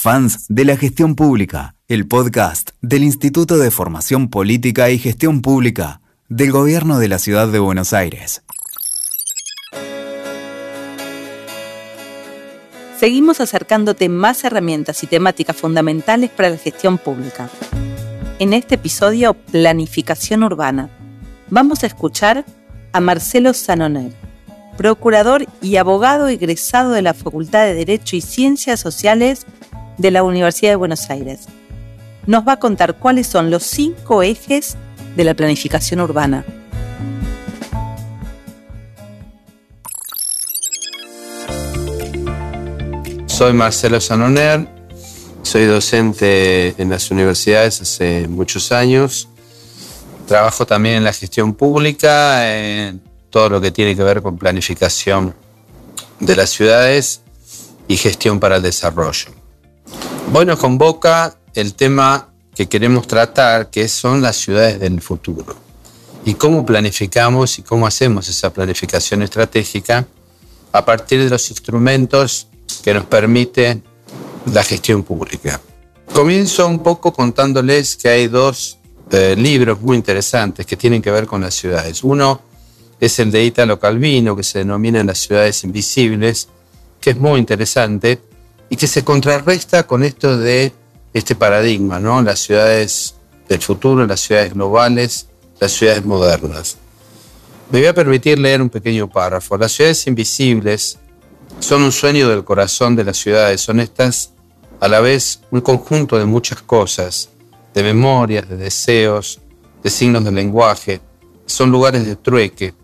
fans de la gestión pública, el podcast del Instituto de Formación Política y Gestión Pública del Gobierno de la Ciudad de Buenos Aires. Seguimos acercándote más herramientas y temáticas fundamentales para la gestión pública. En este episodio, Planificación Urbana, vamos a escuchar a Marcelo Sanoner procurador y abogado egresado de la Facultad de Derecho y Ciencias Sociales de la Universidad de Buenos Aires. Nos va a contar cuáles son los cinco ejes de la planificación urbana. Soy Marcelo Sanoner, soy docente en las universidades hace muchos años. Trabajo también en la gestión pública, en todo lo que tiene que ver con planificación de las ciudades y gestión para el desarrollo. Nos convoca el tema que queremos tratar, que son las ciudades del futuro. Y cómo planificamos y cómo hacemos esa planificación estratégica a partir de los instrumentos que nos permite la gestión pública. Comienzo un poco contándoles que hay dos eh, libros muy interesantes que tienen que ver con las ciudades. Uno es el de Italo Calvino, que se denomina Las ciudades invisibles, que es muy interesante y que se contrarresta con esto de este paradigma, ¿no? Las ciudades del futuro, las ciudades globales, las ciudades modernas. Me voy a permitir leer un pequeño párrafo. Las ciudades invisibles son un sueño del corazón de las ciudades, son estas a la vez un conjunto de muchas cosas, de memorias, de deseos, de signos de lenguaje, son lugares de trueque,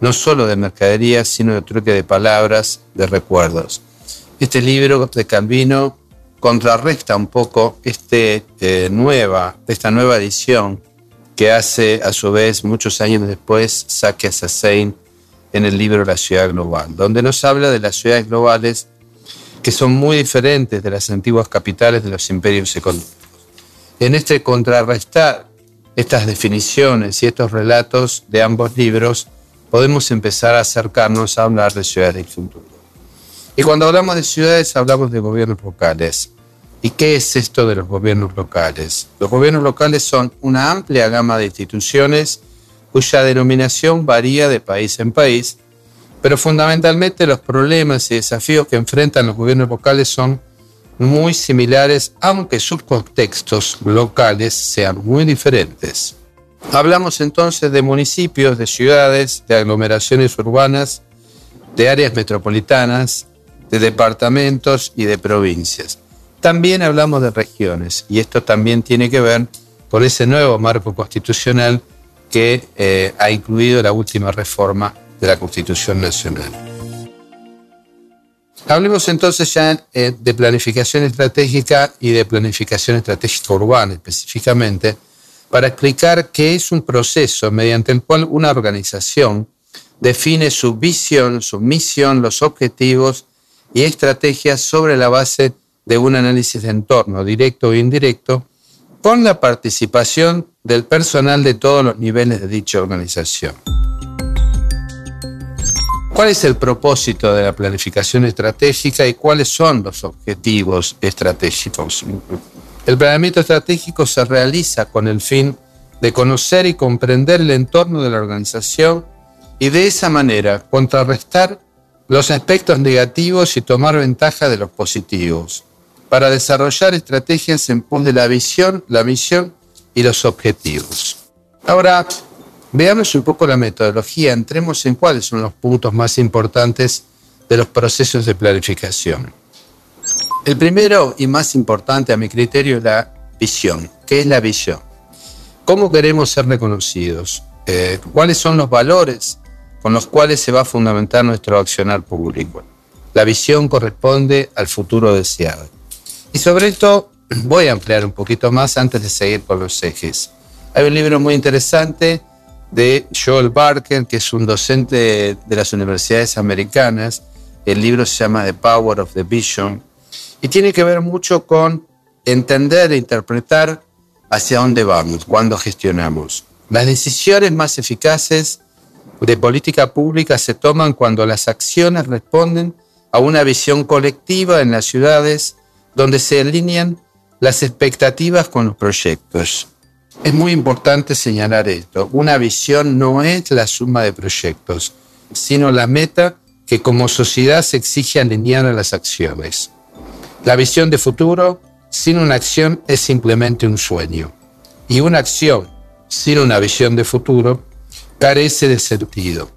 no solo de mercaderías, sino de truque de palabras, de recuerdos. Este libro de Calvino contrarresta un poco este, eh, nueva, esta nueva edición que hace a su vez muchos años después Sake Sassein en el libro La ciudad global, donde nos habla de las ciudades globales que son muy diferentes de las antiguas capitales de los imperios económicos. En este contrarrestar estas definiciones y estos relatos de ambos libros, podemos empezar a acercarnos a hablar de ciudades del futuro. Y cuando hablamos de ciudades, hablamos de gobiernos locales. ¿Y qué es esto de los gobiernos locales? Los gobiernos locales son una amplia gama de instituciones cuya denominación varía de país en país, pero fundamentalmente los problemas y desafíos que enfrentan los gobiernos locales son muy similares, aunque sus contextos locales sean muy diferentes. Hablamos entonces de municipios, de ciudades, de aglomeraciones urbanas, de áreas metropolitanas, de departamentos y de provincias. También hablamos de regiones y esto también tiene que ver con ese nuevo marco constitucional que eh, ha incluido la última reforma de la Constitución Nacional. Hablemos entonces ya eh, de planificación estratégica y de planificación estratégica urbana específicamente para explicar qué es un proceso mediante el cual una organización define su visión, su misión, los objetivos y estrategias sobre la base de un análisis de entorno, directo o indirecto, con la participación del personal de todos los niveles de dicha organización. ¿Cuál es el propósito de la planificación estratégica y cuáles son los objetivos estratégicos? El planeamiento estratégico se realiza con el fin de conocer y comprender el entorno de la organización y de esa manera contrarrestar los aspectos negativos y tomar ventaja de los positivos, para desarrollar estrategias en pos de la visión, la misión y los objetivos. Ahora, veamos un poco la metodología, entremos en cuáles son los puntos más importantes de los procesos de planificación. El primero y más importante a mi criterio es la visión. ¿Qué es la visión? ¿Cómo queremos ser reconocidos? Eh, ¿Cuáles son los valores con los cuales se va a fundamentar nuestro accionar público? La visión corresponde al futuro deseado. Y sobre esto voy a ampliar un poquito más antes de seguir con los ejes. Hay un libro muy interesante de Joel Barker, que es un docente de las universidades americanas. El libro se llama The Power of the Vision y tiene que ver mucho con entender e interpretar hacia dónde vamos, cuando gestionamos. Las decisiones más eficaces de política pública se toman cuando las acciones responden a una visión colectiva en las ciudades donde se alinean las expectativas con los proyectos. Es muy importante señalar esto. Una visión no es la suma de proyectos, sino la meta que como sociedad se exige alinear a las acciones. La visión de futuro sin una acción es simplemente un sueño. Y una acción sin una visión de futuro carece de sentido.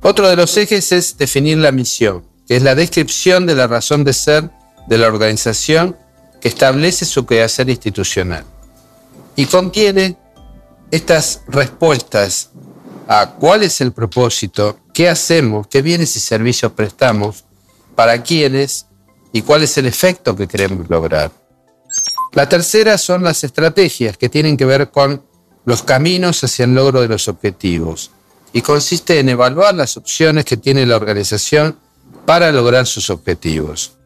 Otro de los ejes es definir la misión, que es la descripción de la razón de ser de la organización que establece su quehacer institucional. Y contiene estas respuestas a cuál es el propósito, qué hacemos, qué bienes y servicios prestamos, para quiénes y cuál es el efecto que queremos lograr. La tercera son las estrategias que tienen que ver con los caminos hacia el logro de los objetivos y consiste en evaluar las opciones que tiene la organización para lograr sus objetivos.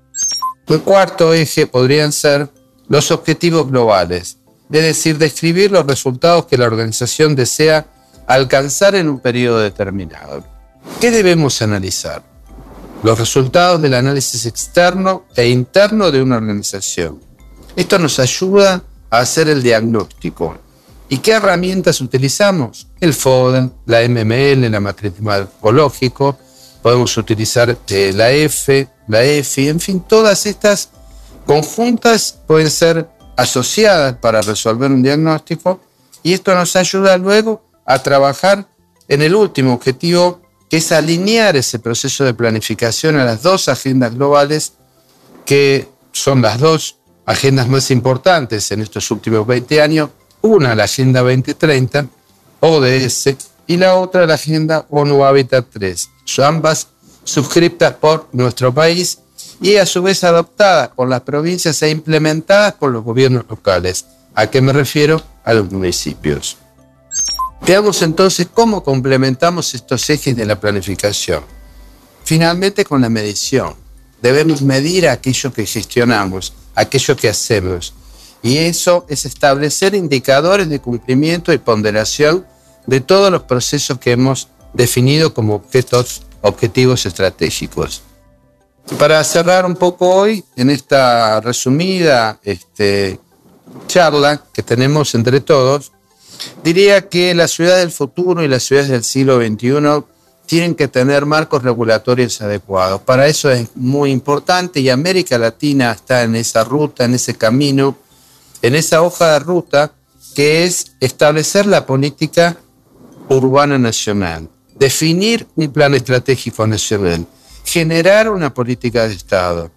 El cuarto eje podrían ser los objetivos globales, es decir, describir los resultados que la organización desea alcanzar en un periodo determinado. ¿Qué debemos analizar? Los resultados del análisis externo e interno de una organización. Esto nos ayuda a hacer el diagnóstico. ¿Y qué herramientas utilizamos? El FODEN, la MML, la matriz ecológico, podemos utilizar eh, la F, la EFI, en fin, todas estas conjuntas pueden ser asociadas para resolver un diagnóstico y esto nos ayuda luego a trabajar en el último objetivo, que es alinear ese proceso de planificación a las dos agendas globales, que son las dos agendas más importantes en estos últimos 20 años. Una, la Agenda 2030, ODS, y la otra, la Agenda ONU Habitat 3. Son ambas suscriptas por nuestro país y a su vez adoptadas por las provincias e implementadas por los gobiernos locales. ¿A qué me refiero? A los municipios. Veamos entonces cómo complementamos estos ejes de la planificación. Finalmente con la medición. Debemos medir aquello que gestionamos, aquello que hacemos. Y eso es establecer indicadores de cumplimiento y ponderación de todos los procesos que hemos definido como objetos, objetivos estratégicos. Para cerrar un poco hoy, en esta resumida este, charla que tenemos entre todos, diría que la ciudad del futuro y las ciudades del siglo XXI tienen que tener marcos regulatorios adecuados. Para eso es muy importante y América Latina está en esa ruta, en ese camino, en esa hoja de ruta que es establecer la política urbana nacional, definir un plan estratégico nacional generar una política de Estado,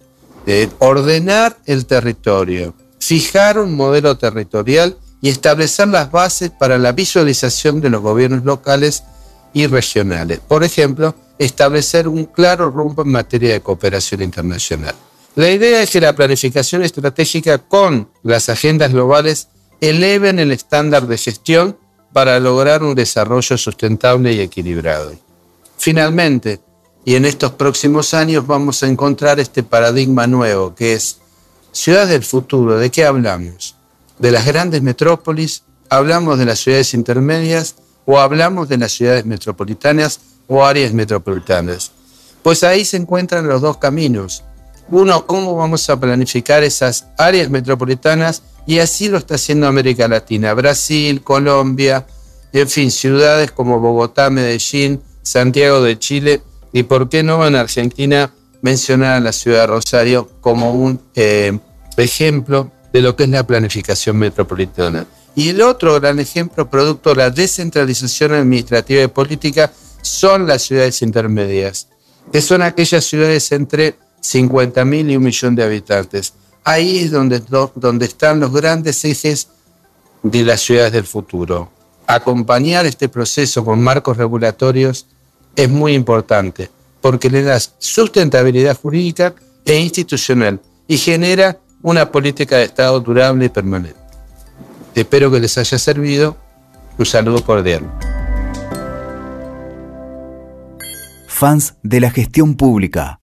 ordenar el territorio, fijar un modelo territorial y establecer las bases para la visualización de los gobiernos locales y regionales. Por ejemplo, establecer un claro rumbo en materia de cooperación internacional. La idea es que la planificación estratégica con las agendas globales eleven el estándar de gestión para lograr un desarrollo sustentable y equilibrado. Finalmente, y en estos próximos años vamos a encontrar este paradigma nuevo que es ciudad del futuro. ¿De qué hablamos? ¿De las grandes metrópolis? ¿Hablamos de las ciudades intermedias? ¿O hablamos de las ciudades metropolitanas o áreas metropolitanas? Pues ahí se encuentran los dos caminos. Uno, cómo vamos a planificar esas áreas metropolitanas y así lo está haciendo América Latina, Brasil, Colombia, en fin, ciudades como Bogotá, Medellín, Santiago de Chile. Y por qué no en Argentina mencionar la ciudad de Rosario como un eh, ejemplo de lo que es la planificación metropolitana. Y el otro gran ejemplo, producto de la descentralización administrativa y política, son las ciudades intermedias, que son aquellas ciudades entre 50.000 y un millón de habitantes. Ahí es donde, donde están los grandes ejes de las ciudades del futuro. Acompañar este proceso con marcos regulatorios es muy importante porque le das sustentabilidad jurídica e institucional y genera una política de Estado durable y permanente. Espero que les haya servido. Un saludo cordial. Fans de la gestión pública